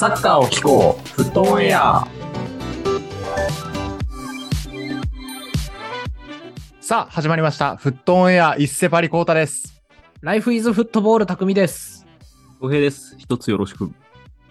サッカーを聞こう、フットオンエア。さあ、始まりました。フットオンエア、一世パリコータです。ライフイズフットボール匠です。小平です。一つよろしく。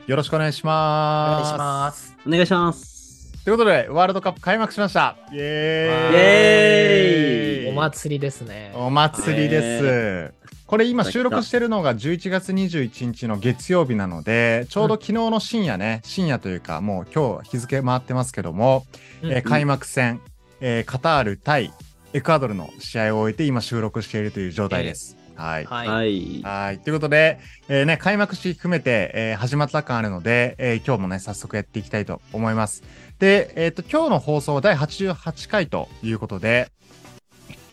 よろしくお願いしおます。願いします。お願いします。ということで、ワールドカップ開幕しました。イエーイイエーイお祭りですね。お祭りです。これ今収録してるのが11月21日の月曜日なので、ちょうど昨日の深夜ね、深夜というかもう今日日付回ってますけども、うんえー開幕戦、えーカタール対エクアドルの試合を終えて今収録しているという状態です。はい。はい。はい。はい。ということで、えーね、開幕式含めて、えー始まった感あるので、えー今日もね、早速やっていきたいと思います。で、えっ、と、今日の放送は第88回ということで、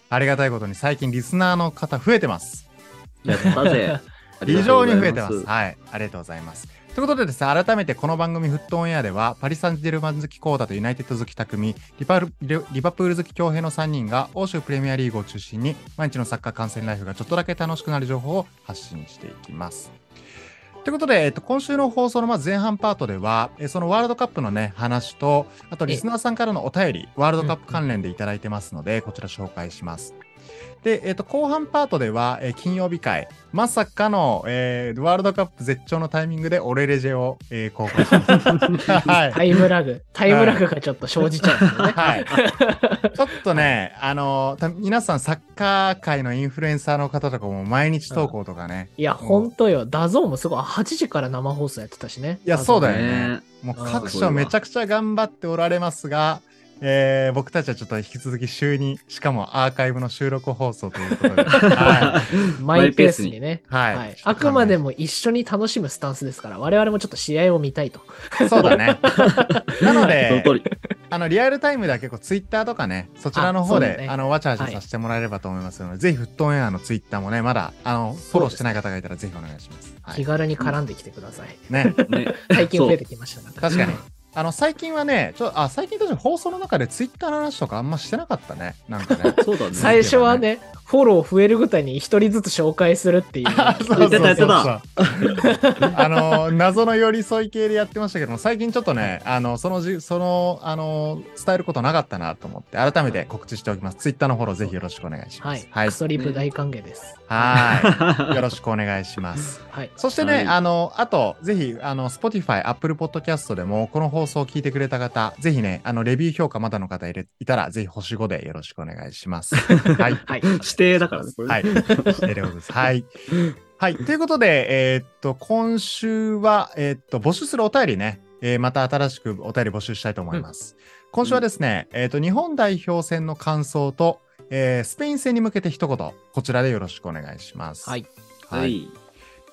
ありがたいことに最近リスナーの方増えてます。やったぜ。非常に増えてます。あはい。ありがとうございます。ということでですね、改めてこの番組フットオンエアでは、パリ・サンジェルマン好きコーダとユナイテッド好き匠、リパルリリバプール好き強兵の3人が、欧州プレミアリーグを中心に、毎日のサッカー観戦ライフがちょっとだけ楽しくなる情報を発信していきます。ということで、えっと、今週の放送のまず前半パートでは、えそのワールドカップのね、話と、あとリスナーさんからのお便り、ワールドカップ関連でいただいてますので、こちら紹介します。で、えっと、後半パートでは、えー金曜日回、まさかの、えーワールドカップ絶頂のタイミングでオレレジェを、えー公開します。はい。タイムラグ、タイムラグがちょっと生じちゃうんですよね。はい。ちょっとね、あのた皆さんサッカー界のインフルエンサーの方とかも毎日投稿とかね。いや、ほんとよ。 DAZN もすごい。8時から生放送やってたしね。いや、そうだよねね。もう各所めちゃくちゃ頑張っておられますが、えー僕たちはちょっと引き続き週に、しかもアーカイブの収録放送ということで。は マイペースにね。い。はい。はい。あくまでも一緒に楽しむスタンスですから、我々もちょっと試合を見たいと。そうだね。なので、通り。あのリアルタイムでは結構ツイッターとかね、そちらの方であ、あのわちゃわちゃさせてもらえればと思いますので、ぜひフットオンエアのツイッターもね、まだあのフォローしてない方がいたらぜひお願いします。はい、気軽に絡んできてください。ね、ね。最近増えてきました。確かに。あの最近はね、ちょあ最近確かに放送の中でツイッターの話とかあんましてなかったね。なんかね。そうだね。最初はね、フォロー増えるごとに一人ずつ紹介するっていう。あそうそうそうやってたあの謎の寄り添い系でやってましたけども最近ちょっとねあのそのじそのあの伝えることなかったなと思って改めて告知しておきますツイッターのフォローぜひよろしくお願いしまはいす。はいクソリプ大歓迎です。はい よろしくお願いします。はい。そしてね、はいあの、あと、ぜひ、あの、Spotify、Apple Podcast でも、この放送を聞いてくれた方、ぜひね、あの、レビュー評価まだの方いたら、ぜひ星5でよろしくお願いします。はい。はい。指定だからね、これ。はい。してるです。はい。はい。ということで、えーっと、今週は、えーっと、募集するお便りね、えーまた新しくお便り募集したいと思います。今週はですね、えーっと、日本代表戦の感想と、えースペイン戦に向けて一言、こちらでよろしくお願いします。はい。はい。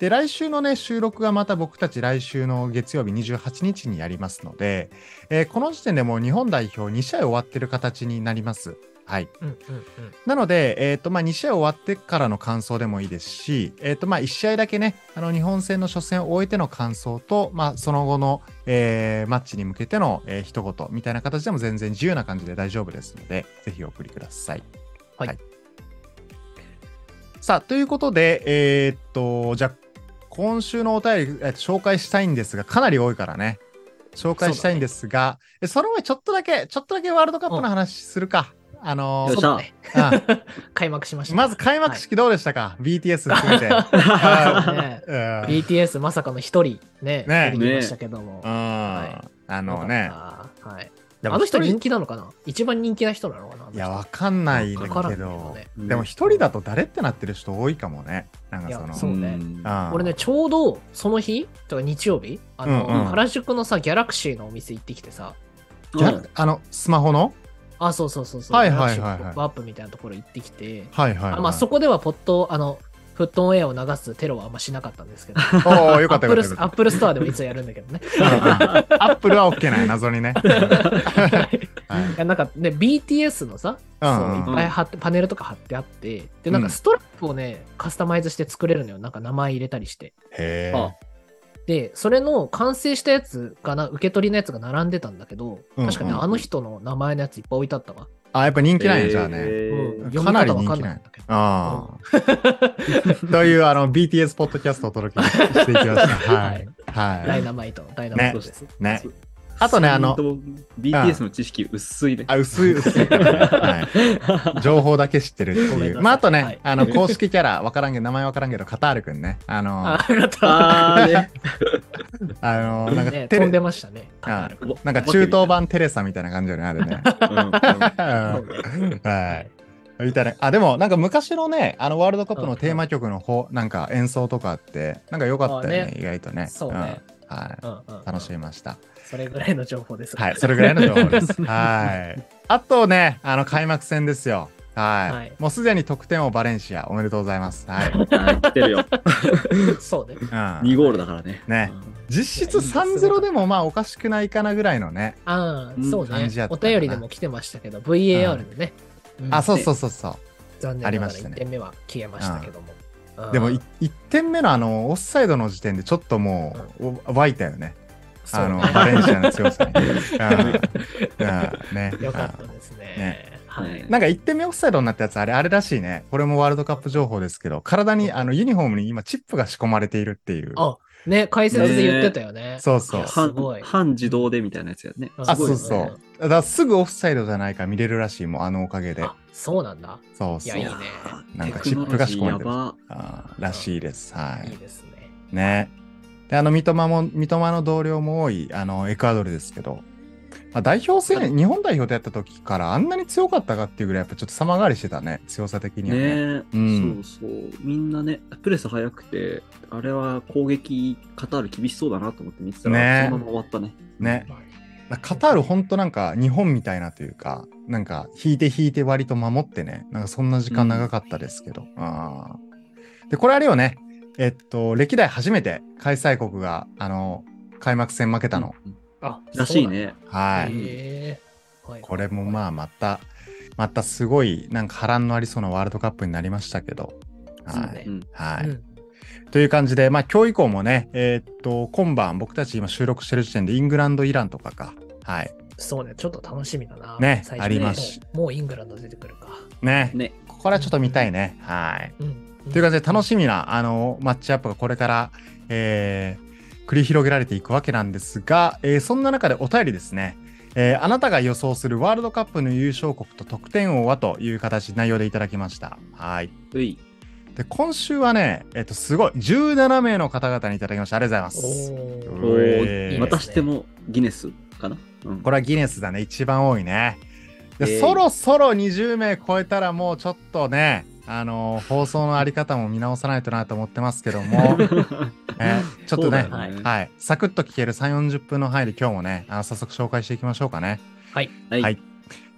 で、来週のね、収録がまた僕たち来週の月曜日28日にやりますので、えーこの時点でもう日本代表2試合終わってる形になります。はい。うんうんなので、えっ、と、まあ、2試合終わってからの感想でもいいですし、えっ、と、まあ、1試合だけね、あの、日本戦の初戦を終えての感想と、まあ、その後の、えーマッチに向けての、えー一言みたいな形でも全然自由な感じで大丈夫ですので、ぜひお送りください。はいさあ、ということで、えーっと、じゃあ、今週のお便り、えー紹介したいんですが、かなり多いからね。紹介したいんですが、そ,、その前ちょっとだけ、ちょっとだけワールドカップの話するか。あのーよっしゃ。そうだね。うん開幕しました。まず開幕式どうでしたか、BTS 含めて。はいね。うん。BTS まさかの一人ね、ね。出てきましたけども。うん。あのね、はい。あの人一人気なのかな？一番人気な人なのかな？いや、わかんないけど。でも一人だと誰ってなってる人多いかもね。なんかその、いやそうね。俺ね、ちょうどその日、とか日曜日、あの、うんうん。原宿のさ、ギャラクシーのお店行ってきてさ、あの、スマホの？あ、そうそうそうそう、はいはいはいはいギャラクシーポップアップみたいなところ行ってきて、はいはい、はい。あまあそこではポット、あの、フットオンエアを流すテロはあんましなかったんですけど、おおよかったよかったアップルストアでもいつもやるんだけどね。アップルは OK な い、謎にね。はいなんかね、BTS のさ、うんそううんいっぱい貼って、パネルとか貼ってあって、で、なんうんかストラップをね、カスタマイズして作れるのよ。なんか名前入れたりして。へあえ。で、それの完成したやつがな、受け取りのやつが並んでたんだけど、うん確かね、うんあの人の名前のやついっぱい置いてあったわ。あ、やっぱ人気なんや、じゃあね。えうんーかなり人気なんいんだけど。ああ。という、あの、BTS ポッドキャストをお届けしていきました。はい。はい。ダイナマイト、ダイナマイトです。ね。あとね、あの、BTS の知識薄いね。あ、薄い、薄い。はい。情報だけ知ってるっていう。まあ、あとね、はいあの、公式キャラ、わからんけど、名前わからんけど、カタールくんね。あの、ああありがとう。あー なんか、飛んでましたね。なんか中東版テレサみたいな感じよね、あれね。はい。みたいな。あ、でも、なんか昔のね、あの、ワールドカップのテーマ曲の方、なんか演奏とかあって、なんか良かったよね、意外とね。そう。はい。うんうんうん楽しみました。それぐらいの情報です。はい、それぐらいの情報です。はい。あとね、あの、開幕戦ですよ。はい。はいもうすでに得点をバレンシア、おめでとうございます。はい。はい来てるよ。そうね。うん2ゴールだからね。ね実質3-0でもまあおかしくないかなぐらいのね。ああ、うんそうね感じやっ。たお便りでも来てましたけど、VAR でね。うんあ、そうそうそうそう。残念ながらありましたね1点目は消えましたけども。うんでもい1点目のあのオフサイドの時点でちょっともうお湧いたよね。あのバレンシアの強さに。ね。よかったですね。ねはい。なんか1点目オフサイドになったやつあれあれらしいね。これもワールドカップ情報ですけど、体にあのユニフォームに今チップが仕込まれているっていう。あ、ね、解説で言ってたよね。そうそうす半ごい。半自動でみたいなやつやね。ああ、すごいうねそそう。だからすぐオフサイドじゃないか見れるらしいもん、あのおかげで。あ、そうなんだ。そうそう。いやいいねなんかチップが仕込まれてるあーらしいです。はいいい。ですね。ね。で、あの、三笘も、三笘の同僚も多い、あの、エクアドルですけど、まあ、代表戦、日本代表でやった時からあんなに強かったかっていうぐらい、やっぱちょっと様変わりしてたね、強さ的にはね。ねうんそうそう。みんなね、プレス速くて、あれは攻撃、カタール厳しそうだなと思って見てたら、ねそのまま終わったね。ね。カタールほんとなんか日本みたいなというか、なんか引いて引いて割と守ってね、なんかそんな時間長かったですけど。あーで、これあれよね、えっと、歴代初めて開催国が、あの、開幕戦負けたの。うんあ、らしいね。はい。これもまあまた、またすごいなんか波乱のありそうなワールドカップになりましたけど。はい。ねうんはい。うんという感じで、まあ今日以降もね、えーっと、今晩僕たち今収録してる時点でイングランド、イランとかか。はい。そうね、ちょっと楽しみだな。ねありますしもうもうイングランド出てくるか。ね。ね。これはちょっと見たいね。はい。うん。という感じで楽しみな、あの、マッチアップがこれから、えー繰り広げられていくわけなんですが、えーそんな中でお便りですね。えーあなたが予想するワールドカップの優勝国と得点王はという形、内容でいただきました。はい。うい。で、今週はね、えっと、すごい、17名の方々にいただきました。ありがとうございます。またしてもギネスかな？うんこれはギネスだね、一番多いね。で、えーそろそろ20名超えたらもうちょっとね、あのー放送のあり方も見直さないとなと思ってますけども、えーちょっとね、ねはい、サクッと聞ける3、40分の範囲で今日もね、あの早速紹介していきましょうかね。はい。はい。はい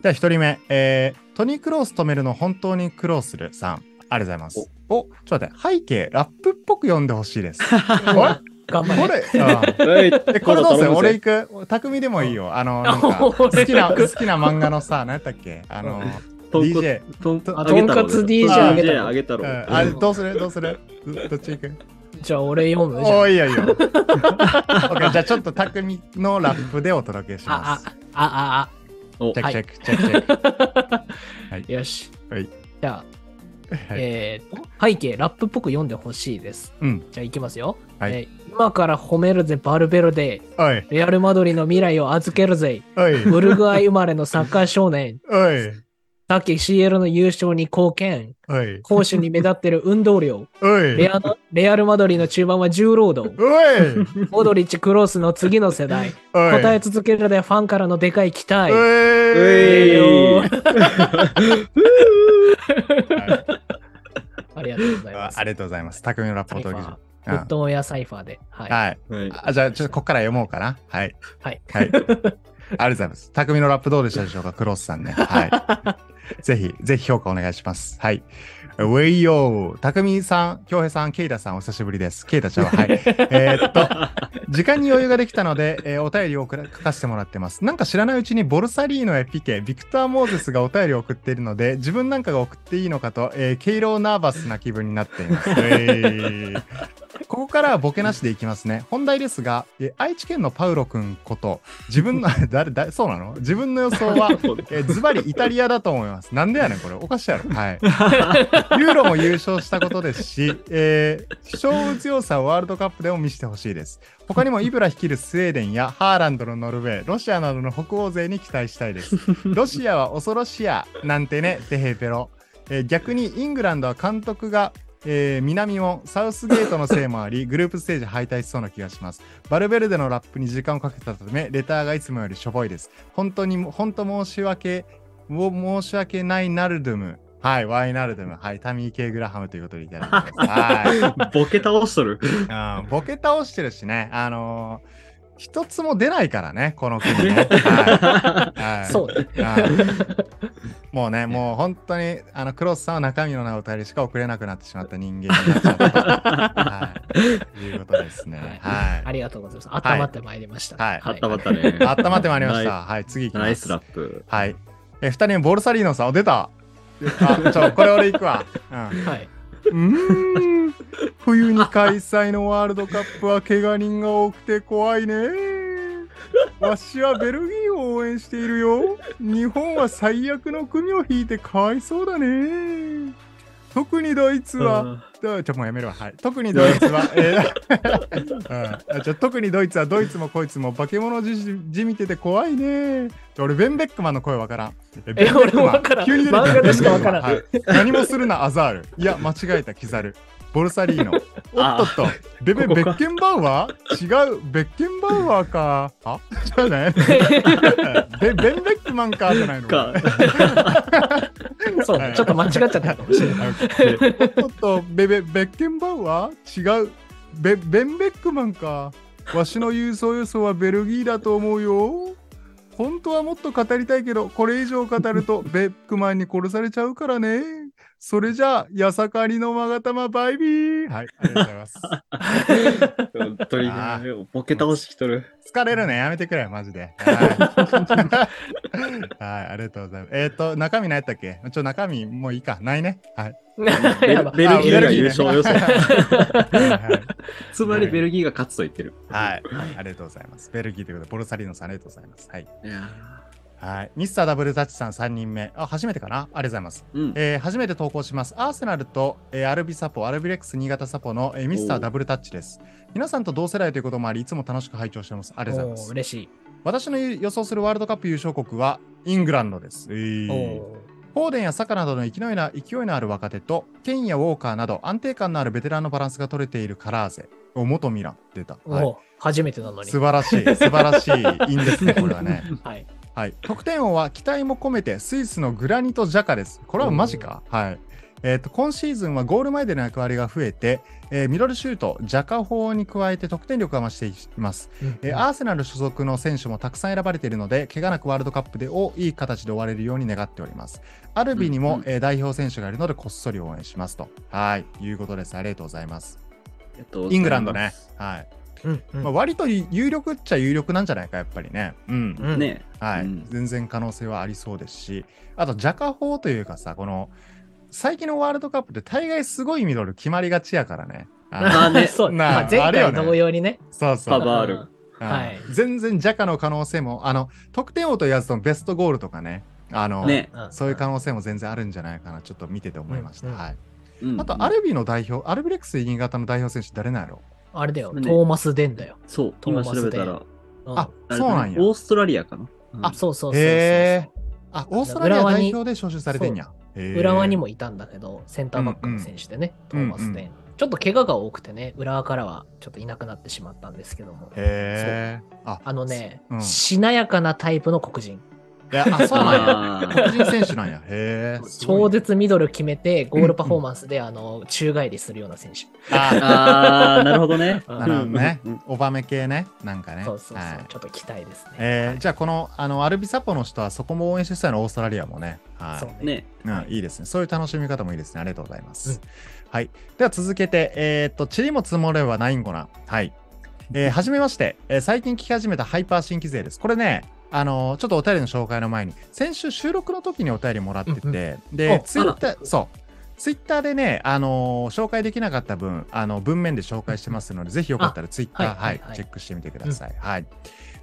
じゃあ1人目、えートニー・クロース止めるの本当に苦労するさん。ありがとうございます。お、ちょっと待って、背景、ラップっぽく読んでほしいです。こ頑張れ。れ、うんはい。え、これどうする？今度頼むぜ俺行く？匠でもいいよ。あの、なんか、好俺きな、好きな漫画のさ、何やったっけ？あの、とんこ DJ。とんとんかつ DJ あげた DJ あげたろ。うんあれ、どうする？どうする？どどっち行く？じゃあ俺読む？じゃん。おーいいよいいよ。オッケーじゃあちょっと匠のラップでお届けしまあす。、あ、あ、おチェックチェック、チェックチェック。あ、あ、よし。はい。じゃあ、はいえーと、背景、ラップっぽく読んでほしいです。うん。じゃあ行きますよ。はいえー今から褒めるぜ、バルベルデ。おい、レアル・マドリーの未来を預けるぜ。おい、ウルグアイ生まれのサッカー少年。おい、さっき CL の優勝に貢献。攻守に目立ってる運動量。レアのレアル・マドリーの中盤は重労働。モドリッチ・クロースの次の世代。答え続けるでファンからのでかい期待。ありがとうございます。あありがとうございます。匠のラップをお届けします。フットオンやサイファーで。はい。はい。はい。あじゃあ、ちょっとここから読もうかな。はい。はい。はい。ありがとうございます。匠のラップどうでしたでしょうか、クロスさんね。はい。ぜひ、ぜひ評価お願いします。はい。ウェイヨー、たくみさん、京平さん、ケイタさん、お久しぶりです。ケイタちゃんは、はい。えーっと、時間に余裕ができたので、えーお便りを送ら書かせてもらってます。なんか知らないうちに、ボルサリーノやピケ、ビクター・モーゼスがお便りを送っているので、自分なんかが送っていいのかと、えー、ケイローナーバスな気分になっています。えーここからはボケなしでいきますね。本題ですが、えー愛知県のパウロくんこと、自分の、誰、誰、そうなの？自分の予想は、えーズバリイタリアだと思います。なんでやねん、これ。おかしいやろ。はい。ユーロも優勝したことですし、えー、勝負強さをワールドカップでも見せてほしいです。他にもイブラ率いるスウェーデンやハーランドのノルウェー、ロシアなどの北欧勢に期待したいです。ロシアは恐ろしや、なんてね、テヘペロ。えー逆にイングランドは監督が、えー南もサウスゲートのせいもあり、グループステージ敗退しそうな気がします。バルベルデのラップに時間をかけたため、レターがいつもよりしょぼいです。本当に、本当申し訳、申し訳ないナルドゥム。はい、ワイナルドゥム。はい、タミー・ケイ・グラハムということでいただきます。はい。ボケ倒しとる。うんボケ倒してるしね、あのー一つも出ないからね、この国ね。はいはいそうね。はいもうね、もう本当に、あの、クロスさんは中身のないお便りしか送れなくなってしまった人間になっちゃったと。はい。いうことですね。はありがとうございます。温まってまいりました。はいあったまったねい。。温まってまいりました。はい、次行きます。ナイスラップ。はい。え、二人目、ボルサリーノさん、お出た。あ、ちょ、これ俺行くわ。うん。はい。うーん冬に開催のワールドカップは怪我人が多くて怖いね。わしはベルギーを応援しているよ。日本は最悪の組を引いてかわいそうだね。特にドイツは、だちょ、もうやめるわ。はい。特にドイツは、えー うん、ちょ特にドイツは、ドイツもこいつも化け物じじみてて怖いね。俺、ベンベックマンの声わからん。えベンベックマン俺もわからん急に出てきた漫画でしかわからんはい何もするな、アザール。いや、間違えた、キザル。ボルサリーノ。おっとっと、ベベ、ベッケンバウアー？違う、ベッケンバウアーか。あ？じゃあね。ベベンベックマンかじゃないの？か。そうね。ちょっと間違っちゃったかもしれない。おっとっと、ベベ、ベッケンバウアー？違う。ベ、ベンベックマンか。わしの郵送予想はベルギーだと思うよ。本当はもっと語りたいけど、これ以上語るとベックマンに殺されちゃうからね。それじゃあ、やさかりのまがたまバイビー。はい、ありがとうございます。本当にボケ倒しきとる。疲れるね、やめてくれ、マジで。はい、はい、ありがとうございます。えっ、と、中身何やったっけ？ちょ、中身もういいか。ないね？はい。ベルベルギーが優勝予想。つまりベルギーが勝つと言ってる。はい、ありがとうございます。ベルギーということで、ボルサリーノさんありがとうございます。はい。いやはい。ミスターダブルタッチさん3人目。あ、初めてかな？ありがとうございます。ーうん。えー初めて投稿します。アーセナルと、えーアルビサポ、アルビレックス新潟サポの、えーミスターダブルタッチです。皆さんと同世代ということもあり、いつも楽しく拝聴してます。ありがとうございます。嬉しい。私の予想するワールドカップ優勝国はイングランドです。えーおフォーデンやサカなどの勢いな勢いのある若手と、ケンやウォーカーなど安定感のあるベテランのバランスが取れているカラーゼ。お、元ミラン。出た。ーはい初めてなのに。素晴らしい、素晴らしい因ですね、これはね。はい。はい。得点王は期待も込めてスイスのグラニト・ジャカです。これはマジか？はい。えっ、と、今シーズンはゴール前での役割が増えて、えーミドルシュート、ジャカ法に加えて得点力が増しています。えーアーセナル所属の選手もたくさん選ばれているので、怪我なくワールドカップでをいい形で終われるように願っております。アルビにも、うんうんえー代表選手がいるので、こっそり応援しますと。はい。いうことです。ありがとうございます。えっとイングランドね。はい。うんうん。まあ、割と有力っちゃ有力なんじゃないか、やっぱりね。うん。うん。ね。はい、うん。全然可能性はありそうですし、あと、ジャカ法というかさ、この、最近のワールドカップって大概すごいミドル決まりがちやからね。ああね。そう。なあまあ同様にね。そうそう。パバールうんはい。全然ジャカの可能性も、あの、得点王と言わずともベストゴールとかね、あの、ね。うんそういう可能性も全然あるんじゃないかな、ちょっと見てて思いました。うんうん。はい。うんあと、アルビの代表、アルビレックス新潟の代表選手誰なんやろ？あれだよ、トねーマス・デンだよ。そう、今調べたら。うんあ、そうなんや。オーストラリアかな。うんあ、そうそうそうそうそう。へーあ、オーストラリア代表で招集されてんや。浦和にもいたんだけど、センターバックの選手でね、うんうんトーマス・デン。ちょっと怪我が多くてね、浦和からはちょっといなくなってしまったんですけども。へえ。あ、あのね、うんしなやかなタイプの黒人。やあ、そうなんや。あー黒人選手なんや。へえ。超絶ミドル決めて、ゴールパフォーマンスで、あの、宙返りするような選手。ああー、なるほどね。う んなるほどね。オバメ系ね。なんかね。そうそうそう、はいちょっと期待ですね。えーじゃあこのあのアルビサポの人はそこも応援してたのオーストラリアもね。はい。そうね。ね。うん、いいですね。そういう楽しみ方もいいですね。ありがとうございます。はい。では続けて、えーっと、塵も積もればないんごな。はい。えー、はじめまして、えー最近聞き始めたハイパー新規勢です。これね、あのーちょっとお便りの紹介の前に、先週収録の時にお便りもらってて、うんでお、ツイッター、そう。ツイッターでね、あのー紹介できなかった分、あの文面で紹介してますので、ぜひよかったらツイッター、はいはいチェックしてみてください。はい。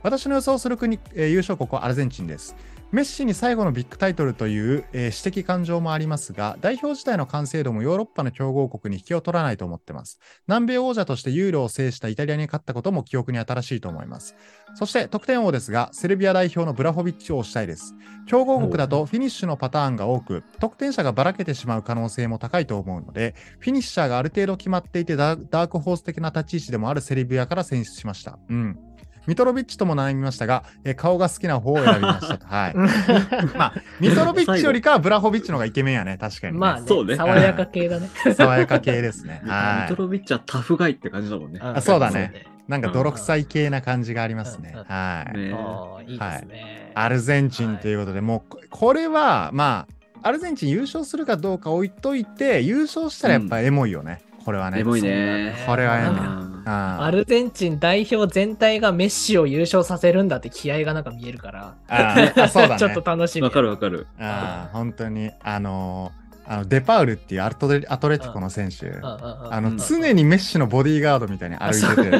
私の予想する国、えー優勝国はアルゼンチンです。メッシに最後のビッグタイトルという、えー私的感情もありますが、代表自体の完成度もヨーロッパの強豪国に引けを取らないと思ってます。南米王者としてユーロを制したイタリアに勝ったことも記憶に新しいと思います。そして得点王ですが、セルビア代表のブラホビッチを推したいです。強豪国だとフィニッシュのパターンが多く、得点者がばらけてしまう可能性も高いと思うので、フィニッシャーがある程度決まっていてダーダークホース的な立ち位置でもあるセルビアから選出しました。うん。ミトロビッチとも悩みましたが、えー顔が好きな方を選びましたと。はい。まあ、ミトロビッチよりかはブラホビッチの方がイケメンやね、確かに、ね。まあねそうね爽やか系だね。爽やか系ですね。ミはい。トロビッチはタフガイって感じだもんね。あそうだねなんか泥臭い系な感じがありますねうん。はい。ねああ、いいですね。アルゼンチンということで、もうここれはまあアルゼンチン優勝するかどうか置いといて優勝したらやっぱエモいよね、これはねエモいねね。これはエモいああアルゼンチン代表全体がメッシを優勝させるんだって気合がなんか見えるから、あーあそうだね ちょっと楽しみ。ーわかるわかる。あー本当にあのーあのデパウルっていうアルトデアトレティコの選手、あのうん常にメッシのボディーガードみたいに歩いて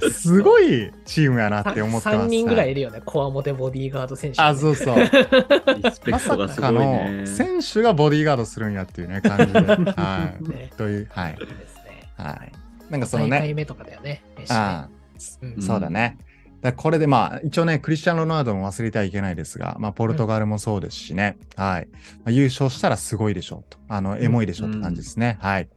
て、すごいチームやなって思ってます。3人ぐらいはいるよね、コアモテボディーガード選手、あ、そうそう。リスペまさかのね。選手がボディーガードするんやっていうね、感じで。はい。ねという、はい。はい。なんかその大ね、会目とかだよね。メッシねあうんあ、そうだね。らこれでまあ、一応ね、クリスチャン・ロナウドも忘れてはいけないですが、まあ、ポルトガルもそうですしね、はい。まあ、優勝したらすごいでしょうと。あの、エモいでしょうって感じですね。はい。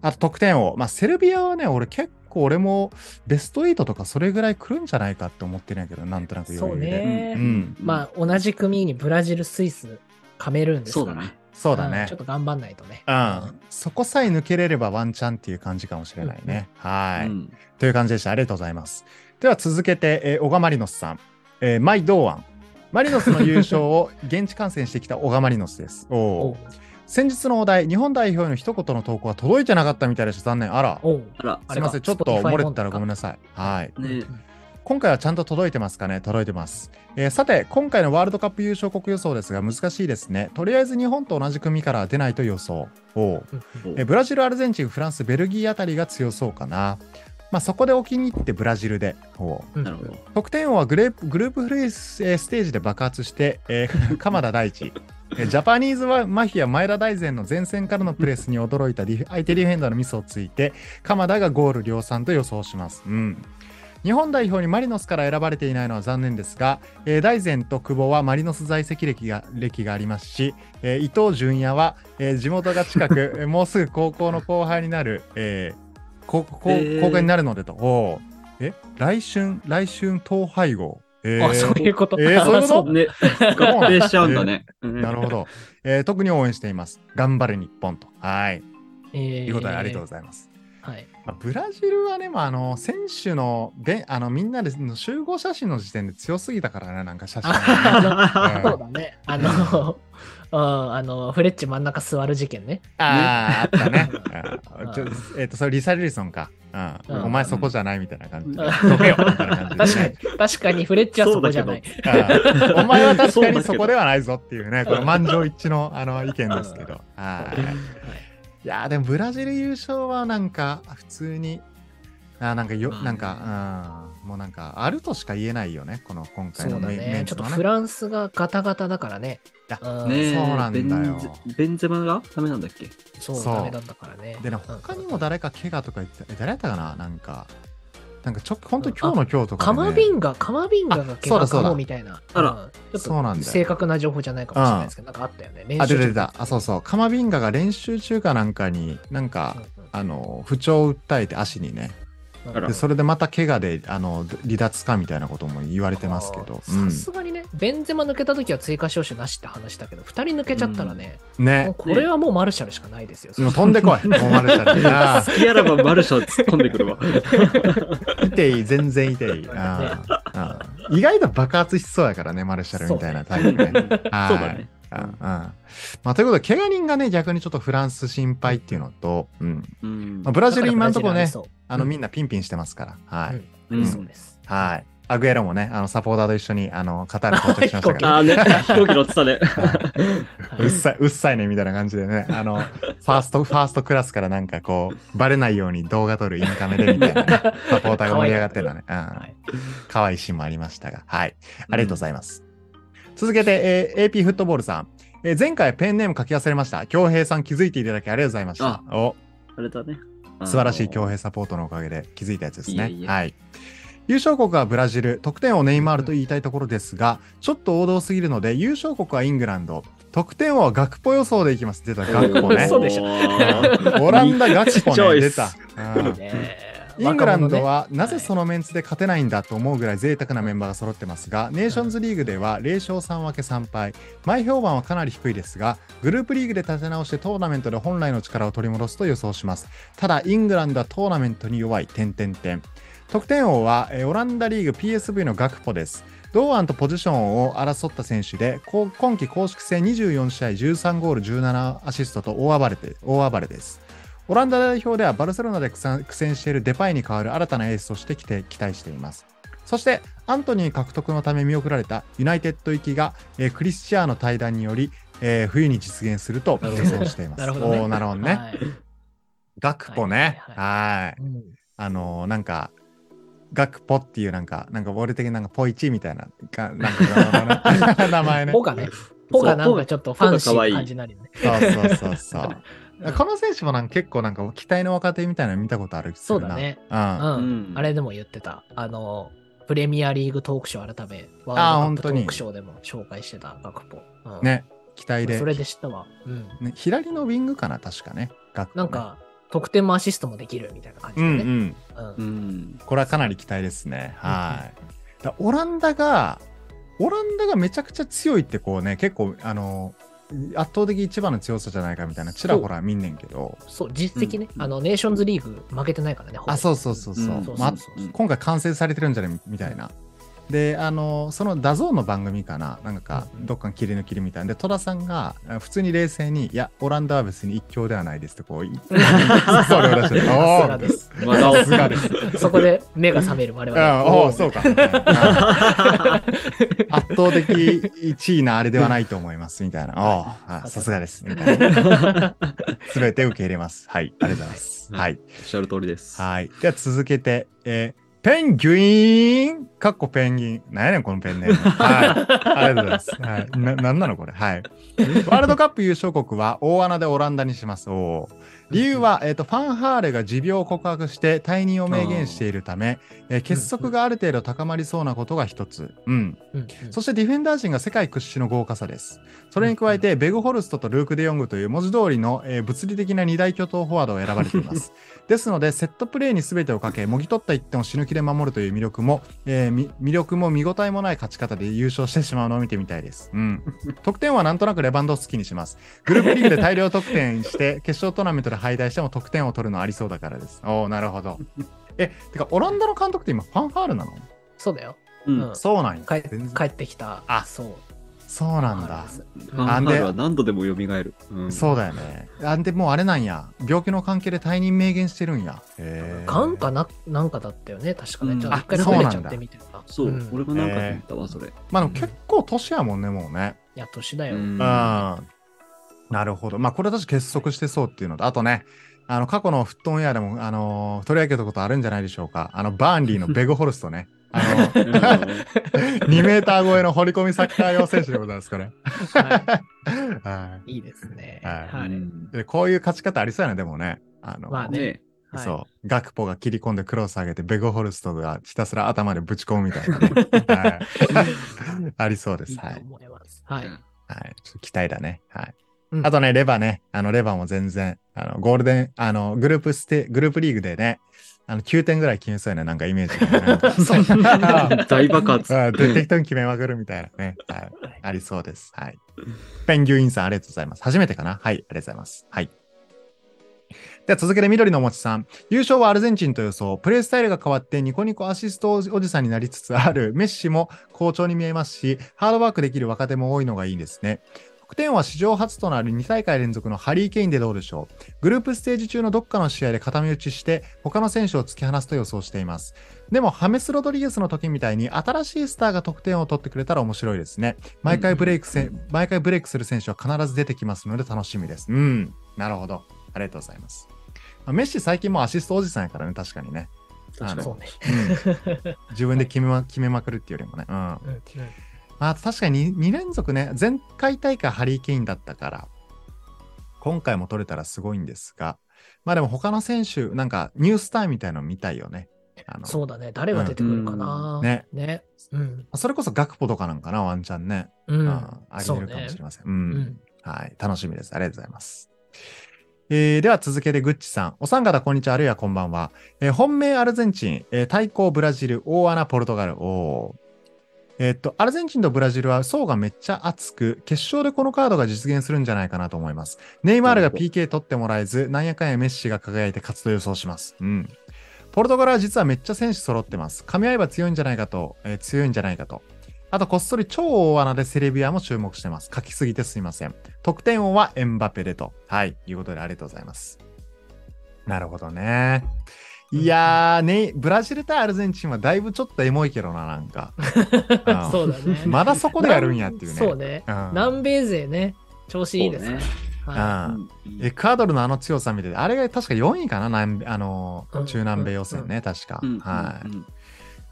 あと、得点王。まあ、セルビアはね、俺結構俺もベスト8とかそれぐらい来るんじゃないかって思ってるんやけど、なんとなくそう余裕で。ね。うん。まあ、同じ組にブラジル、スイス、カメルーンですから。そうだね。そうだねんちょっ。と頑張んないとね。うん。そこさえ抜けれればワンチャンっていう感じかもしれないね。はい。うんという感じでした。ありがとうございます。では続けて、えー、小川マリノスさん。えー、マイ堂安。マリノスの優勝を現地観戦してきた 小川マリノスです。お。先日のお題、日本代表への一言の投稿は届いてなかったみたいでした。残念。あら。おうあら、あれかすいません。ちょっと漏れてたらごめんなさい。はい。ね。今回はちゃんと届いてますかね？届いてます、えーさて、今回のワールドカップ優勝国予想ですが難しいですね。とりあえず日本と同じ組からは出ないと予想。おえブラジル、アルゼンチン、フランス、ベルギーあたりが強そうかな。まあ、そこでお気に入ってブラジルで。得点王はグレープグループフレースえーステージで爆発して、えー 鎌田大地。えージャパニーズはマフィア前田大然の前線からのプレスに驚いた相手ディフェンダーのミスをついて鎌田がゴール量産と予想します。うん日本代表にマリノスから選ばれていないのは残念ですが、えー大然と久保はマリノス在籍歴が歴がありますし、えー伊東純也は、えー地元が近く、えーもうすぐ高校の後輩になる、えー高高えー高校になるのでと。おーえ来春、来春統廃合。えーあ、そういうこと？えーそういうこと？ね、合併しちゃうんだね。なるほど、えー特に応援しています。頑張れ日本と。はい。えーということでありがとうございます。はい。まあ、ブラジルはね、まあ、あの選手のべあのみんなでの集合写真の時点で強すぎたからね、なんか写真がね、あ うんそうだね。あの、うんあの、フレッチ真ん中座る事件ね。ああ、あったね。えっ、と、それリサ・リリソンか、うん。うん。お前そこじゃないみたいな感じ。確かに、確かにフレッチはそこじゃない。うん。お前は確かにそこではないぞっていうね、これ満場一致のあの意見ですけど。はい。やーでもブラジル優勝はなんか普通に、あーなんかよ、なんか、うん、もうなんかあるとしか言えないよね、この今回のメ,、ね。ンツのね。ちょっとフランスがガタガタだからね。ねえそうなんだよベンンゼマがダメなんだっけ？そう、そうダメだったからね。でね、うん他にも誰か怪我とか言って、え誰やったかな？なんか、なんかちょ、ほんと今日の今日とかね。マビンガ、カマビンガが怪我かあそうだそうだもみたいな。あらうんちょっそうなんだよと正確な情報じゃないかもしれないですけど、なんかあったよね。練あ、出習中て出た。あ、そうそう。カマビンガが練習中かなんかに、なんか、あの、不調を訴えて足にね。でそれでまた怪我であの離脱かみたいなことも言われてますけど、さすがにね、ベンゼマ抜けた時は追加招集なしって話したけど、2人抜けちゃったらね、うん、ね。これはもうマルシャルしかないですよ。もう飛んでこい。もうマルシャル。あ好きあらばマルシャ突っ込んでくるわ。ーいていい全然いていい。あー。あー。意外と爆発しそうやからねマルシャルみたいなタイプね。そうはい。だね。うん。うん。まあ、ということで、怪我人がね、逆にちょっとフランス心配っていうのと、うん。うん。まあ、ブラジル今のところね、そうあのみんなピンピンしてますから、はい。うん。そうです。はい。アグエロもね、あのサポーターと一緒にあのカタール到着しましたから、ああね、飛行機乗ってたね。うっさい、うっさいねみたいな感じでね、あの、ファースト、ファーストクラスからなんかこう、バレないように動画撮るインカメでみたいな、ね、サポーターが盛り上がってるのね。うん。はい。可愛いシーンもありましたが、はい。ありがとうございます。続けて、えー AP フットボールさん。えー前回ペンネーム書き忘れました。京平さん気づいていただきありがとうございました。お、あれだね。素晴らしい京日。平サポートのおかげで気づいたやつですね。いえいえはい。優勝国はブラジル、得点王ネイマールと言いたいところですが、ちょっと王道すぎるので、優勝国はイングランド、得点王はガクポ予想でいきます。出た、ガクポね。そうでしょオランダガクポね、出た。イングランドはなぜそのメンツで勝てないんだと思うぐらい贅沢なメンバーが揃ってますが、ネーションズリーグでは0勝3分け3敗、前評判はかなり低いですが、グループリーグで立て直してトーナメントで本来の力を取り戻すと予想します。ただ、イングランドはトーナメントに弱い、点々点。得点王はえーオランダリーグ PSV のガクポです。堂安とポジションを争った選手で、今季公式戦24試合13ゴール17アシストと大暴れで大暴れです。オランダ代表ではバルセロナで苦戦苦戦しているデパイに代わる新たなエースとしてきて期待しています。そして、アントニー獲得のため見送られたユナイテッド行きが、えークリスチアーノ対談により、えー冬に実現すると予想しています。なるほどねなるほどね。はいガクポね。はいはい。うんあのーなんか、ガクポっていうなんか、なんか俺的になんかポイチみたいな、かなんか 名前ね。ポがね、ポがなんかちょっとファンシー感じになるよね。そうそうそうそう。この選手もなんか結構なんか期待の若手みたいなの見たことあるそうだ。ね。う。うんん。うんあれでも言ってた。あの、プレミアリーグトークショー改め、ワあーールドカップト本当にークショーでも紹介してたガクポ。うんね、期待で。それで知ったわ。うん。ね、左のウィングかな、確かね。ねなん、か、得点もアシストもできるみたいな感じうんう。ん。うんうん。これはかなり期待ですね。はい。だオランダが、オランダがめちゃくちゃ強いってこうね、結構、あの、圧倒的一番の強さじゃないかみたいな、ちらほら見んねんけど、そう、実績ね、うん。あの、ネーションズリーグ負けてないからね。あ、そうそうそうそう。今回完成されてるんじゃないみたいな。で、あの、その DAZN の番組かな、なんかどっかの切り抜きりみたいで、戸田さんがあ普通に冷静に、いや、オランダは別に一強ではないですってこう、それを出してる。さおーすがです。まださすがです。そこで目が覚める我うん、々。おお、そうか。圧倒的1位なあれではないと思います、みたいな。おおあさすがです。みたいな。すべて受け入れます。はい、ありがとうございます。はい。おっしゃる通りです。はい。では続けて、えーペンギュインかっこペンギン。なんやねん、このペンネーム。はい。ありがとうございます。はい。な、なんなのこれ？はい。ワールドカップ優勝国は大穴でオランダにします。おー理由は、えっ、と、ファンハーレが持病を告白して退任を明言しているため、えー結束がある程度高まりそうなことが一つ。うん。うんうんそしてディフェンダー陣が世界屈指の豪華さです。それに加えて、ベグホルストとルーク・デ・ヨングという文字通りの、えー物理的な二大巨頭フォワードを選ばれています。ですので、セットプレーに全てをかけ、もぎ取った一点を死ぬ気で守るという魅力も、えーみ魅力も見応えもない勝ち方で優勝してしまうのを見てみたいです。うん。得点はなんとなくレバンドフスキにします。グループリーグで大量得点して、決勝トーナメントで敗退しても得点を取るのありそうだからです。おおなるほど。え、てか、オランダの監督って今、ファンファールなの？そうだよ。うん。うんそうなんや。帰ってきた。あそう。そうなんだ。ファンハールは何度でも蘇る。うんそうだよね。あでもうあれなんや。病気の関係で退任明言してるんや。へーがんかななんかだったよね、確かね。うんちょっと一回あ倒れちゃってみたいな。そう、ん俺もなんか聞いたわ、それ。まあでも結構年やもんね、もうね。いや、年だよ。うんうん。なるほど。まあこれ私結束してそうっていうのと、あとね、あの過去のフットオンエアでも、あのー取り上げたことあるんじゃないでしょうか。あのバーンリーのベグホルストね。あの2メーター超えの掘り込みサッカー用選手でございます、これ。ははいいいですね。はいはい。うんいでこういう勝ち方ありそうやな、でもね。あのまあねねはいそう。ガクポが切り込んでクロス上げて、ベゴホルストがひたすら頭でぶち込むみたいなね、はい。ありそうです。いいとはい。思います。はい。はい。ちょっと期待だね。はい。うんあとね、レバーね。あの、レバーも全然、あの、ゴールデン、あの、グループステ、グループリーグでね、あの9点ぐらい決めそうやな、なんかイメージがね、そう 大爆発。適当に決めまくるみたいなね、はい、ありそうです。はい。ペンギュインさん、ありがとうございます。初めてかな？はい、ありがとうございます。はい。では続けて緑のおもちさん。優勝はアルゼンチンと予想。プレースタイルが変わってニコニコアシストおじさんになりつつあるメッシも好調に見えますし、ハードワークできる若手も多いのがいいですね。得点は史上初となる2大会連続のハリー・ケインでどうでしょう。グループステージ中のどっかの試合で固め打ちして、他の選手を突き放すと予想しています。でも、ハメス・ロドリゲスの時みたいに新しいスターが得点を取ってくれたら面白いですね。毎回ブレイクせ、毎回ブレイクする選手は必ず出てきますので楽しみです。うん。なるほど。ありがとうございます。まあメッシ最近もうアシストおじさんやからね、確かにね。確かにそうね。うん自分で決めま決めまくるっていうよりもね。うん。うんうんまあ確かに 2, 連続ね、前回大会ハリー・ケインだったから、今回も取れたらすごいんですが、まあでも他の選手、なんかニュースターみたいの見たいよね。あのそうだね。誰が出てくるかな。うんね。ね。うん。それこそガクポとかなんかな、ワンチャンね。うん。ああるかもしれません。ううんん。はい。楽しみです。ありがとうございます。えーでは続けてグッチさん。お三方こんにちは、あるいはこんばんは。えー本命アルゼンチン、えー対抗ブラジル、大穴ポルトガル。おーえーっと、アルゼンチンとブラジルは層がめっちゃ厚く、決勝でこのカードが実現するんじゃないかなと思います。ネイマールが PK 取ってもらえず、なんやかんやメッシが輝いて勝つと予想します。うん。ポルトガルは実はめっちゃ選手揃ってます。噛み合えば強いんじゃないかと、えー強いんじゃないかと。あと、こっそり超大穴でセレビアも注目してます。書きすぎてすいません。得点王はエンバペでと。はい。いうことでありがとうございます。なるほどね。いやー、ね、ブラジル対アルゼンチンはだいぶちょっとエモいけどな、なんか。う んそうだね。まだそこでやるんやっていうね。そうね。うん南米勢ね、調子いいですね。はうんエクアドルのあの強さ見てて、あれが確か4位かな、南米あのうん中南米予選ね、確か。うんはい。うん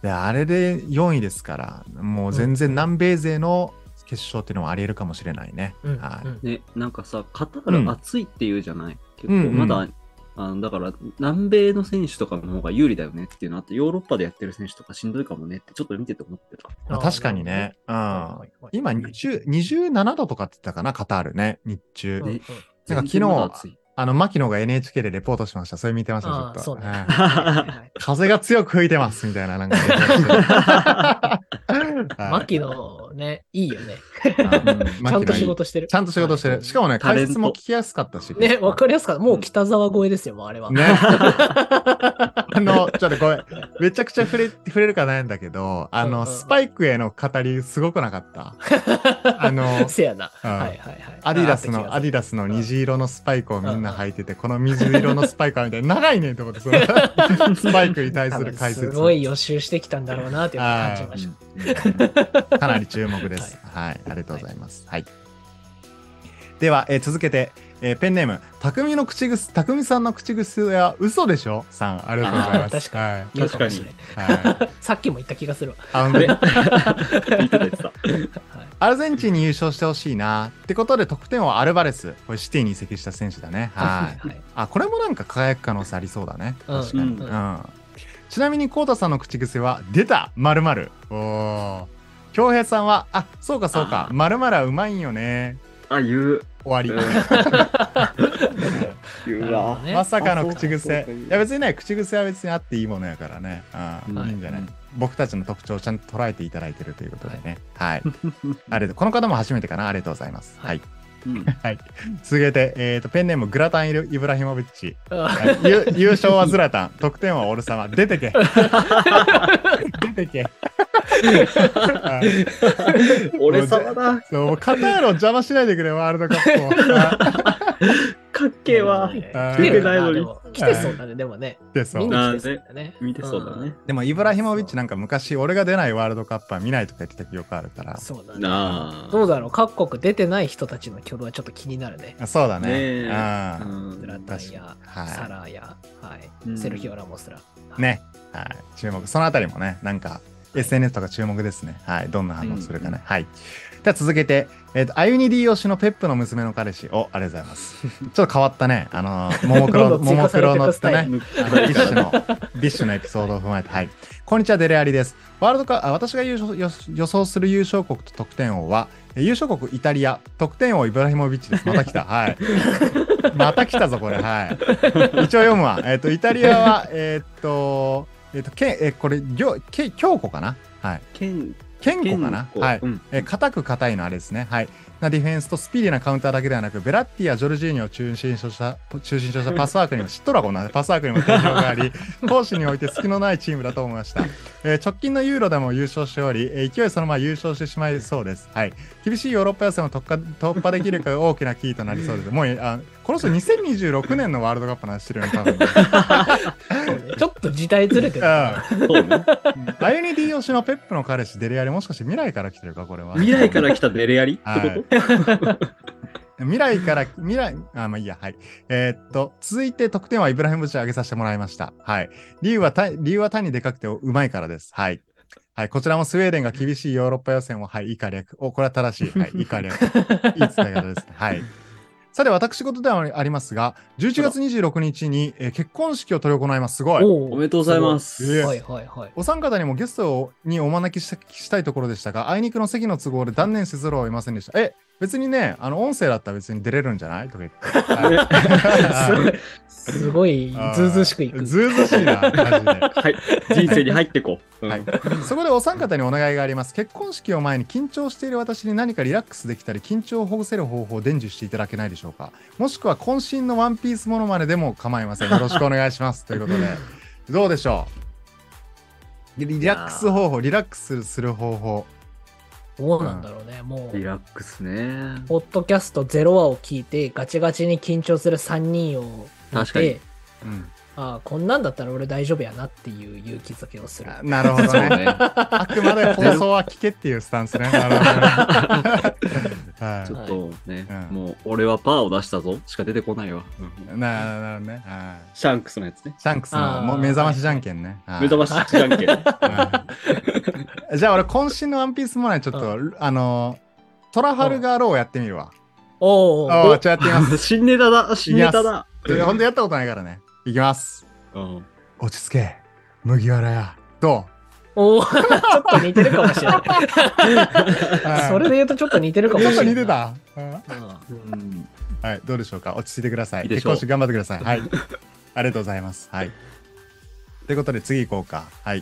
で、あれで4位ですから、もう全然南米勢の決勝っていうのはありえるかもしれないね。い。うんはい。うんね、なんかさ、カタール暑いって言うじゃない、結構まだ、あのだから南米の選手とかの方が有利だよねっていうのあって、ヨーロッパでやってる選手とかしんどいかもねってちょっと見てて思ってた。まあ確かにね。うん。今20、27度とかって言ったかな、カタールね、日中。ねなんか昨日あの、牧野が NHK でレポートしました。それ見てました、ちょっと。そうねはい風が強く吹いてます、みたいな、なんか 牧野ね、いいよね。うん ちゃんと仕事してる。ちゃんと仕事してる。しかもね、解説も聞きやすかったし。ね、わかりやすかった。もう北沢越えですよ、もうあれは。ね。あの、ちょっとこれ、めちゃくちゃ触れ、触れるか悩んだけど、あの、うんうんスパイクへの語りすごくなかった。あの、せやな。うんはいはいはい。アディダスの、アディダスの虹色のスパイクをみんな履いてて、この水色のスパイクはみたいな、長いねんと思って、そ のスパイクに対する解説。すごい予習してきたんだろうなって感じました。かなり注目です。はい、ありがとうございます。はい。では、えー続けて、えーペンネーム、匠の口癖、匠さんの口癖は嘘でしょ？さん、ありがとうございます。確かはい。言うかもしれないはい。さっきも言った気がするわ。あのね、言ってた言ってた。はいアルゼンチンに優勝してほしいな。ってことで、得点はアルバレス。これ、シティに移籍した選手だね。はい。はい。あ、これもなんか輝く可能性ありそうだね。うん確かに。うんうん。ちなみに、コウタさんの口癖は、出たまるまる。おー。京平さんは、あ、そうかそうか、まるまるはうまいんよね。あ、言う。終わり。まさかの口癖。いや別にね、口癖は別にあっていいものやからね。いいんじゃない、うん僕たちの特徴をちゃんと捉えていただいてるということでね。はい。ありがとう。この方も初めてかな？ありがとうございます。は。はいいうん はい。続けて、えっ、と、ペンネームグラタンイル・イブラヒモビッチ。あはいゆ 優勝はズラタン。得点はオル様。出てけ。出てけ。はい俺様だ。そう、カタールを邪魔しないでくれ、ワールドカップを。は いかっけえわ。来てる出てないのに来てそうだね、でもね。来てそうだね。見てそうだね。でも、イブラヒモビッチなんか昔、俺が出ないワールドカップは見ないとか言ってた記憶あるから。そうだね。どうだろう、各国出てない人たちの挙動はちょっと気になるね。あそうだね。ズラタンや、はいサラーや、セルヒオ・ラモスら。ね。はい。注目。そのあたりもね、なんか、SNS とか注目ですね。はい。どんな反応するかね。はい。では続けて、えっ、と、あゆに D 推しのペップの娘の彼氏。お、ありがとうございます。ちょっと変わったね。あのー、ももクロ、ももクロのってね、BiSH の、 BiSH のエピソードを踏まえて、はい。こんにちは、デレアリです。ワールドカあ私が優勝予予想する優勝国と得点王は、え優勝国イタリア、得点王イブラヒモビッチです。また来た。はい。また来たぞ、これ。はい。一応読むわ。えっ、と、イタリアは、えっ、と、えっ、と、けえこれ、りょけ強固かな？はい。剣、健康かな？はい。うん。えー硬く硬いのあれですね。はい。なディフェンスとスピーディーなカウンターだけではなく、ベラッティやジョルジーニを中心とした、中心としたパスワークにも、知っとらこんな パスワークにも定評があり、攻守において隙のないチームだと思いました。えー直近のユーロでも優勝しており、えー勢いそのまま優勝してしまいそうです。はい。厳しいヨーロッパ予選を突破突破できるかが大きなキーとなりそうです。もう、あこの人2026年のワールドカップの話してるよね、多分 ちょっと時代ずれてるな。そうね。あゆに D 推しのペップの彼氏デレアリもしかして未来から来てるかこれは未来から来たデレやりってこと？未来から未来あまあいいやはいえーっと続いて得点はイブラヒムチ上げさせてもらいましたはい理由はた理由は単にでかくてうまいからですはいはい、こちらもスウェーデンが厳しいヨーロッパ予選を、はい、以下略。お、これは正しい。はい、以下略。いい伝え方ですね。はい。さて、私事ではありますが、11月26日に、えー結婚式を執り行います。すごい。おおめでとうございます。すごいはいはいはい。お三方にもゲストにお招きしたしたいところでしたが、あいにくの席の都合で断念せざるを得ませんでした。え、別にね、あの音声だったら別に出れるんじゃない？とか言って。は いすごい、ずうずうしくいく。ずうずうしいな、マジで。はい。人生に入ってこう。うんはい、そこでお三方にお願いがあります。結婚式を前に緊張している私に何かリラックスできたり、緊張をほぐせる方法を伝授していただけないでしょうか。もしくは渾身のワンピースものまねでも構いません。よろしくお願いします。ということで、どうでしょう？リリラックス方法、リラックスする方法。どうなんだろうね。もリう、ラックスね。ポッドキャスト0話を聞いて、ガチガチに緊張する3人を見確かにて、うん、ああ、こんなんだったら俺大丈夫やなっていう勇気づけをする。なるほどね。ね。あくまで放送は聞けっていうスタンスね。なるほどね。はちょっとね、うんもう俺はパーを出出したぞしか出てこないわ。うんい。ななるほどね。はいシャンクスのやつね。シャンクスのもう目覚ましじゃんけんね。はい目覚ましじゃんけん。はいじゃあ俺渾身のワンピースもねちょっと、あのトラファルガーローをやってみるわ。おーああ、ちょっとやってみます。新ネタだ、新ネタだ。ほんとやったことないからね。いきます。うん落ち着け。麦わらや。どおー ちょっと似てるかもしれない。それで言うとちょっと似てるかもしれない。ちょっと似てた？うんはい、どうでしょうか？落ち着いてください。いい結婚式頑張ってください。はい。ありがとうございます。はい。ということで次行こうか。はい。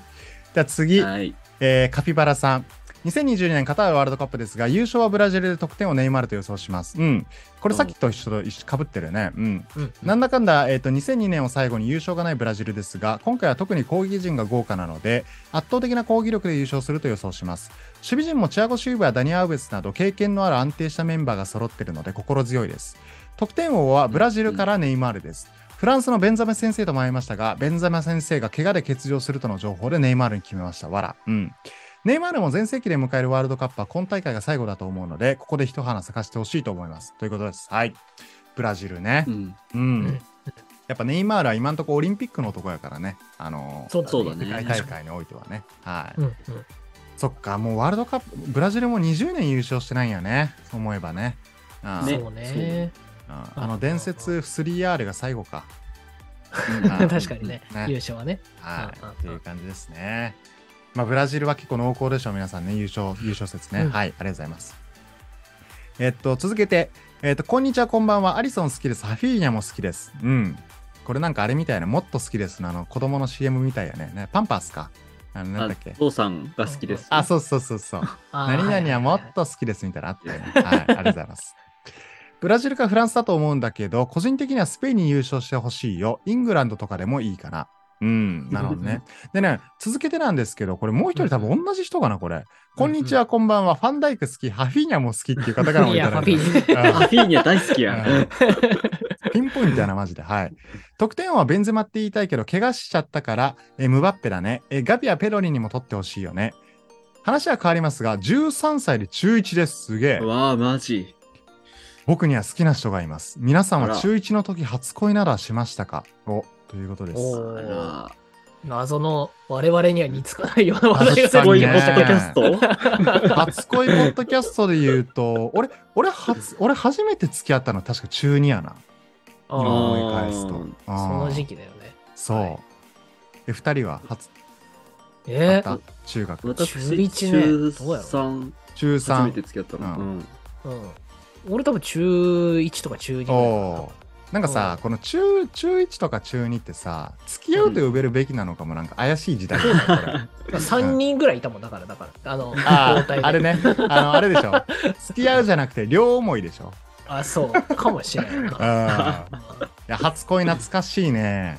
じゃあ次、はい。えーカピバラさん。2022年カタールワールドカップですが、優勝はブラジルで得点をネイマールと予想します。うん。これさっきと一緒と一緒かぶってるね。うん。うんなんだかんだ、えー、と2002年を最後に優勝がないブラジルですが、今回は特に攻撃陣が豪華なので、圧倒的な攻撃力で優勝すると予想します。守備陣もチアゴ・シューブやダニア・アウベスなど経験のある安定したメンバーが揃っているので心強いです。得点王はブラジルからネイマールです。フランスのベンザメ先生と迷いましたが、ベンザメ先生が怪我で欠場するとの情報でネイマールに決めました。わら。うん。ネイマールも全盛期で迎えるワールドカップは今大会が最後だと思うので、ここで一花咲かせてほしいと思います。ということです。はい。ブラジルねう。ん。うん。んやっぱネイマールは今のところオリンピックの男やからね。あのーそうだそうだね。ね世界大会においてはね。はい。うんうんそっか、もうワールドカップ、ブラジルも20年優勝してないんやね。思えばね。あーねそうね。あーあの伝説 3R が最後か。確かにねね、優勝はね。はい。うんうんっていう感じですね。まあ、ブラジルは結構濃厚でしょう、皆さんね、優勝、優勝説ね。うんはい、ありがとうございます。えっと、続けて、えっと、こんにちは、こんばんは。アリソン好きです。ハフィーニャも好きです。うん。これなんかあれみたいな、もっと好きですの、あの、子供の CM みたいやね。ねパンパースか？あの、なんだっけ？あ。父さんが好きです。あ、そうそうそうそう。何々はもっと好きですみたいなのあったよね。はい、ありがとうございます。ブラジルかフランスだと思うんだけど、個人的にはスペインに優勝してほしいよ。イングランドとかでもいいかな。うん、なるほどね。でね、続けてなんですけど、これもう一人多分同じ人かな、これ。こんにちは、こんばんは。ファンダイク好き、ハフィーニャも好きっていう方からもいただいてハフィーニャ大好きや。うんピンポイントやな、マジで。はい。得点王はベンゼマって言いたいけど、怪我しちゃったから、えムバッペだね。えガビやペロリにも取ってほしいよね。話は変わりますが、13歳で中1です。すげえ。わあ、マジ。僕には好きな人がいます。皆さんは中1の時初恋などはしましたか？おということです。謎の我々には似つかないような話題が確かにねポッドキャスト？初恋ポッドキャストで言うと、俺、俺初、俺初めて付き合ったの確か中2やな。あ今ー思い返すと。その時期だよね。そう。はいえ、二人は初、えあった？中学。私、中一ね中どうやろ3、中初め3。て付き合ったの。ううんん。うん。俺多分中1とか中2ぐらいかなおーなんかさ、この中、中1とか中2ってさ、付き合うと呼べるべきなのかもなんか怪しい時代だね、これ。3人ぐらいいたもんだから、だから。あの、ああ、あれね。あの、あれでしょ。付き合うじゃなくて、両思いでしょ。あ、そう。かもしれないうん。いな。や、初恋懐かしいね。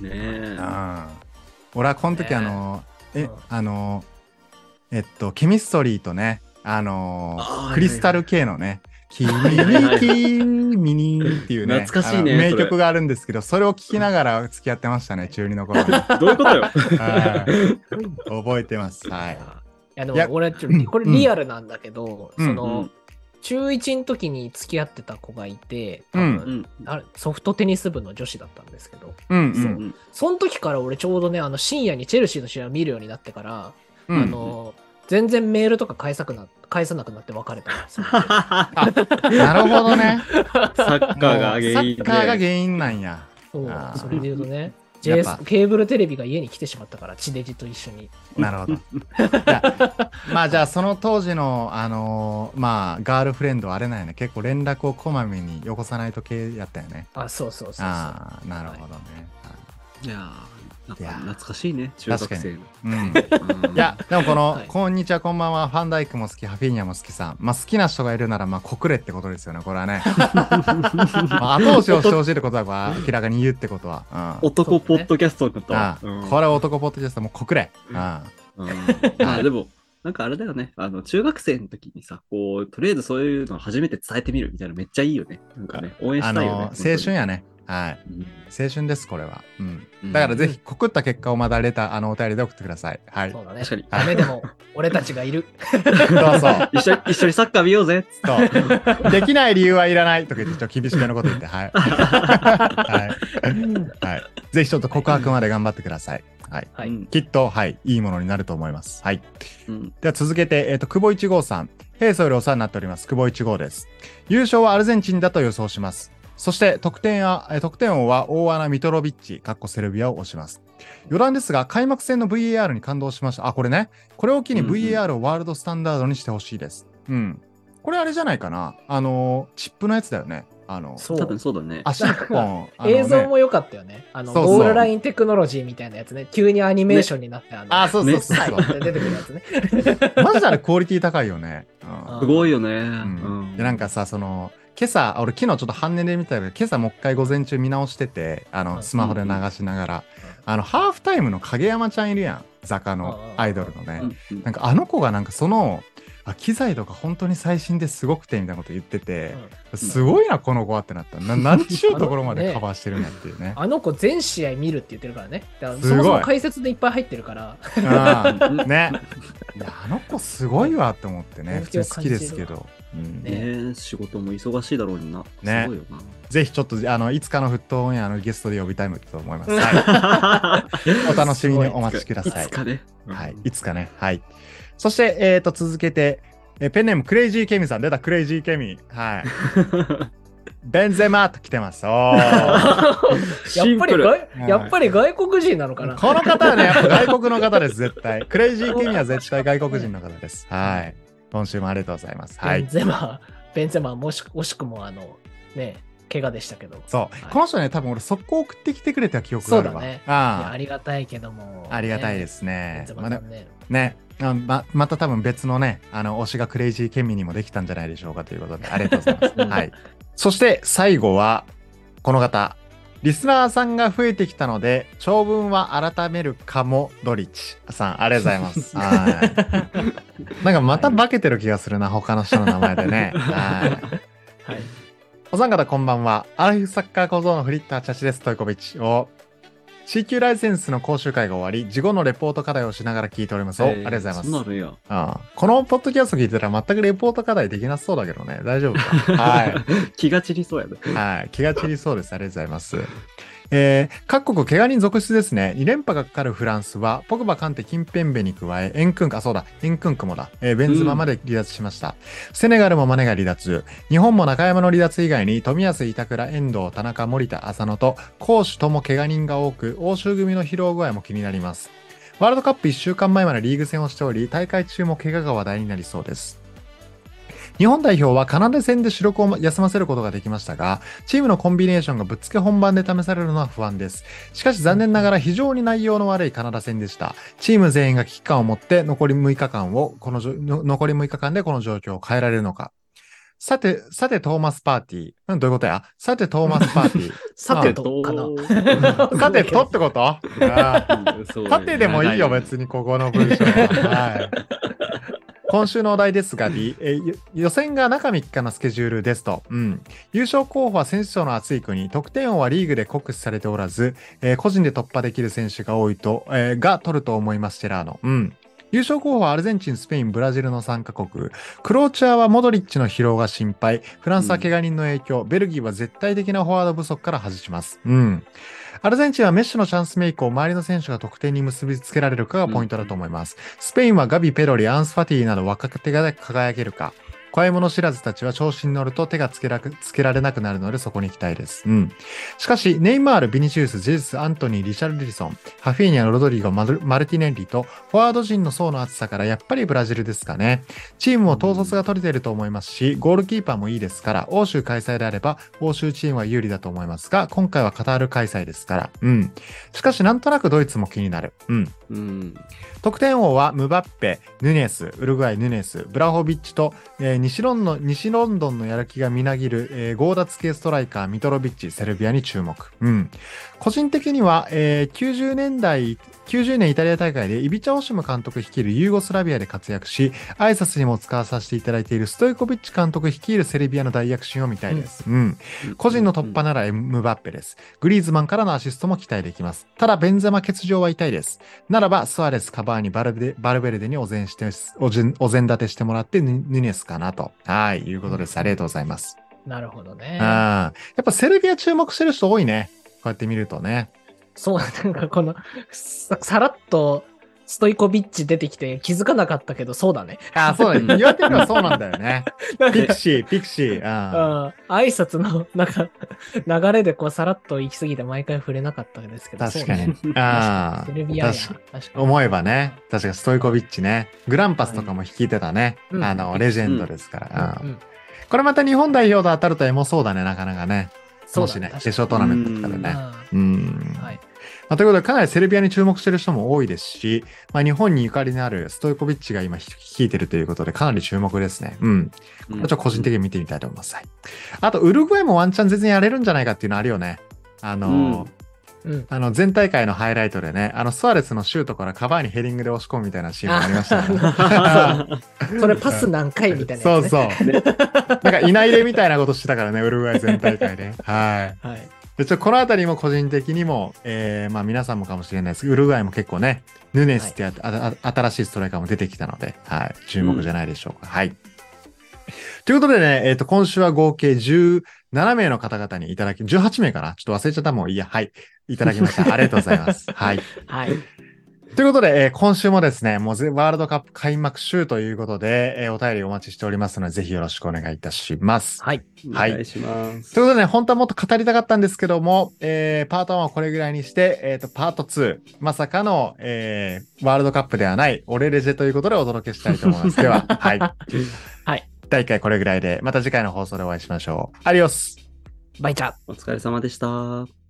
ねうえ。ん。俺はこの時、ねあの、えうん、あの、えっと、ケミストリーとね、あのクリスタル系のね、君に君にっていうね、懐かしいね名曲があるんですけど、それを聴きながら付き合ってましたね、中2の頃に。どういうことよ？はい覚えてます。はい。いやでも俺ちょっとこれリアルなんだけど、うんその、うん中1の時に付き合ってた子がいて、多うん分うん。あれソフトテニス部の女子だったんですけど、うんう。そうんその時から俺ちょうどね、あの深夜にチェルシーの試合を見るようになってから、うんあの、全然メールとか返さくな返さなくなって別れたんですよ。なるほどね。サッカーが原因サッカーがで。原因なんや。そうあーそれで言うとね、やっぱ JS ケーブルテレビが家に来てしまったから、地デジと一緒に。なるほど。いやまあじゃあその当時のあのーまあガールフレンドはあれなんやね結構連絡をこまめによこさないと系やったよね。あ、そうそうそうそう。ああなるほどね。いやいやー懐かしいね、中学生の。うん、うんいやでもこの、はいこんにちはこんばんはファンダイクも好きハフィーニャも好きさんまあ好きな人がいるならまあ告れってことですよねこれはね。まあ後押しをしてほしいってことはまあ明らかに言うってことは。うん男ポッドキャストだったあわ。あうんこれは男ポッドキャストもう告れ。うんうんまあでも、なんかあれだよね。あの、中学生の時にさ、こう、とりあえずそういうのを初めて伝えてみるみたいなのめっちゃいいよね。なんかね、応援しあたいよね。の青春やね。はい。うん。青春です、これは。うん。うんだからぜひ、告った結果をまだレター、あの、お便りで送ってください。はい。そうだね確。かに。ダメでも俺たちがいる。そうそう。一緒に、一緒にサッカー見ようぜそう。できない理由はいらないとか言って、ちょっと厳しめのこと言って、はい。はい。はい。ぜひちょっと告白まで頑張ってください。はい。はい。うんきっと、はい、いいものになると思います。はい。うんでは続けて、えっ、と、久保一号さん。平素よりお世話になっております。久保一号です。優勝はアルゼンチンだと予想します。そして、得点は、えー得点王は大穴ミトロビッチ、かっこセルビアを押します。余談ですが、開幕戦の VAR に感動しました。あ、これね。これを機にうんうん VAR をワールドスタンダードにしてほしいです。うん。これあれじゃないかな。あのーチップのやつだよね。あの、そう多分そうだね。足一本。映像も良かったよね。あの、そうそうゴールラインテクノロジーみたいなやつね。急にアニメーションになって、あの、あ、そうそうそう出てくるやつね。マジであれクオリティ高いよね。うんあすごいよね。ううんんでなんかさその今朝俺昨日ちょっと半値で見たけど今朝もう一回午前中見直しててあうん。のスマホで流しながら、あのハーフタイムの影山ちゃんいるやん。坂のうんアイドルのね、うんなんかあの子がなんかそのあ機材とか本当に最新ですごくてみたいなこと言ってて、すごいなこの子はってなった。な何ちゅうところまで カバーしてるんやっていうね。あの子全試合見るって言ってるからね。だからすごい。そもそも解説でいっぱい入ってるから。うんね。あの子すごいわって思ってね。普通に好きですけど、うんねね仕事も忙しいだろうにな。ねすごいよな。ぜひちょっとあのいつかのフットオンエアのゲストで呼びたいと思います。はいお楽しみにお待ちくださいいつ。かね。はい、いつかね。はい。そして、えー、と続けて、えーペンネームクレイジーケミさん出たクレイジーケミ。はい。ベンゼマと来てます。やっぱりやっぱり外国人なのかな？この方はね、やっぱ外国の方です、絶対。クレイジーケミは絶対外国人の方です。はい。今週もありがとうございます。はいベン。ゼマ、ベンゼマもし惜しくもあの、ね、怪我でしたけど。そう、はいこの人ね、多分俺、速攻送ってきてくれた記憶があるわ。そうだねいあやありがたいけども。あ。ありがたいでね。すベンね。ゼまあね。ね、あままた多分別のね、あの推しがクレイジーケミにもできたんじゃないでしょうかということで、ありがとうございます。う んはい。そして最後は、この方。リスナーさんが増えてきたので、長文は改めるかも、ドリッチさん、ありがとうございます。はい。なんかまた化けてる気がするな、他の人の名前でね。はい。はい。お三方こんばんは。アラフィフサッカー小僧のフリッターチャチです。トイコビッチを。C 級ライセンスの講習会が終わり、事後のレポート課題をしながら聞いております。お、ありがとうございます。そんなるんや。ああこのポッドキャスト聞いてたら全くレポート課題できなそうだけどね。大丈夫かは 気が散りそうやね。い。はい。気が散りそうです。ありがとうございます。えー各国怪我人続出ですね。2連覇がかかるフランスは、ポグバ、カンテ、キンペンベに加え、エンクンク、あ、そうだ、エンクンクもだ、えーベンズマまで離脱しました。セネガルもマネが離脱。日本も中山の離脱以外に、富安、板倉、遠藤、田中、森田、浅野と、攻守とも怪我人が多く、欧州組の疲労具合も気になります。ワールドカップ1週間前までリーグ戦をしており、大会中も怪我が話題になりそうです。日本代表はカナダ戦で主力を休ませることができましたが、チームのコンビネーションがぶっつけ本番で試されるのは不安です。しかし残念ながら非常に内容の悪いカナダ戦でした。チーム全員が危機感を持って残り6日間を、このじょの残り6日間でこの状況を変えられるのか。さて、さてトーマスパーティー。うんどういうことや？さてトーマスパーティー。さてとかな。とさてとってこと？さてでもいいよ、長別にここの文章は。はい。今週のお題ですが、え予選が中3日のスケジュールですと、うん、優勝候補は選手層の厚い国、得点王はリーグで酷使されておらず、えー個人で突破できる選手が多いと、えーが取ると思います、テラーノ。うん。優勝候補はアルゼンチン、スペイン、ブラジルの3カ国。クローチアはモドリッチの疲労が心配。フランスは怪我人の影響。ベルギーは絶対的なフォワード不足から外します。うん。アルゼンチンはメッシュのチャンスメイクを周りの選手が得点に結びつけられるかがポイントだと思います。スペインはガビ、ペロリ、アンスファティなど若手が輝けるか。怖いもの知らずたちは調子に乗ると手がつけらつけられなくなるのでそこに行きたいです。うん。しかし、ネイマール、ビニシウス、ジェズス、アントニー、リシャルリソン、ハフィーニャ、ロドリゴ、マルマルティネンリと、フォワード陣の層の厚さからやっぱりブラジルですかね。チームも統率が取れていると思いますし、ゴールキーパーもいいですから、欧州開催であれば、欧州チームは有利だと思いますが、今回はカタール開催ですから。うん。しかし、なんとなくドイツも気になる。うん。うん。得点王はムバッペ、ヌネス、ウルグアイ、ヌネス、ブラホビッチと、えー西ロンドン西ロンドンのやる気がみなぎる、えー、強奪系ストライカー、ミトロビッチ、セルビアに注目。うん。個人的には、えー90年代、90年イタリア大会でイビチャ・オシム監督率いるユーゴスラビアで活躍し、挨拶にも使わさせていただいているストイコビッチ監督率いるセルビアの大躍進を見たいです。うん。個人の突破ならエムバッペです。グリーズマンからのアシストも期待できます。ただ、ベンゼマ欠場は痛いです。ならば、スアレス、カバーニ、バルベバルベルデにお膳し、て、お膳立てしてもらって、ヌヌネスかなと。はい、いうことです。ありがとうございます。なるほどね。あーやっぱセルビア注目してる人多いね。こうやって見るとね。そう、なんかこの、ささらっとストイコビッチ出てきて気づかなかったけど、そうだね。あーそうだね。言われてみればそうなんだよね。ピクシー、ピクシー。ああ挨拶の、なんか、流れでこう、さらっと行き過ぎて毎回触れなかったんですけど。ー確かにね。あセルビアや。確かに。思えばね。確かにストイコビッチね。グランパスとかも率いてたね。うんあの、レジェンドですから。これまた日本代表と当たるとエモそうだね、なかなかね。そうだね。もしね、決勝トーナメントとかでね。あうん。ーはい。まあ、ということで、かなりセルビアに注目してる人も多いですし、まあ、日本にゆかりのあるストイコビッチが今率いてるということで、かなり注目ですね。うん。これちょっと個人的に見てみたいと思います。はいあと、ウルグアイもワンチャン全然やれるんじゃないかっていうのあるよね。あの、うん。あの、前大会のハイライトでね、あの、スアレスのシュートからカバーにヘディングで押し込むみたいなシーンもありましたね。それパス何回みたいなやつ、そうね。そう。なんか、いないでみたいなことしてたからね、ウルグアイ全大会で。はい。はい。でちょこのあたりも個人的にも、えーまあ皆さんもかもしれないですウルグアイも結構ね、ヌネスってや、ああ新しいストライカーも出てきたので、はい、注目じゃないでしょうか。はい。ということでね、えっ、と、今週は合計17名の方々にいただき、18名かな？ちょっと忘れちゃったもんいいや。はい。いただきました。ありがとうございます。はい。はい。ということで、えー今週もですね、もうぜワールドカップ開幕週ということで、えーお便りお待ちしておりますので、ぜひよろしくお願いいたします。はい。お願いします。ということでね、本当はもっと語りたかったんですけども、えーパート1はこれぐらいにして、えっ、と、パート2、まさかの、えーワールドカップではない、オレレジェということでお届けしたいと思います。では、はい。はい。第1回これぐらいで、また次回の放送でお会いしましょう。アディオスバイチャー。お疲れ様でした。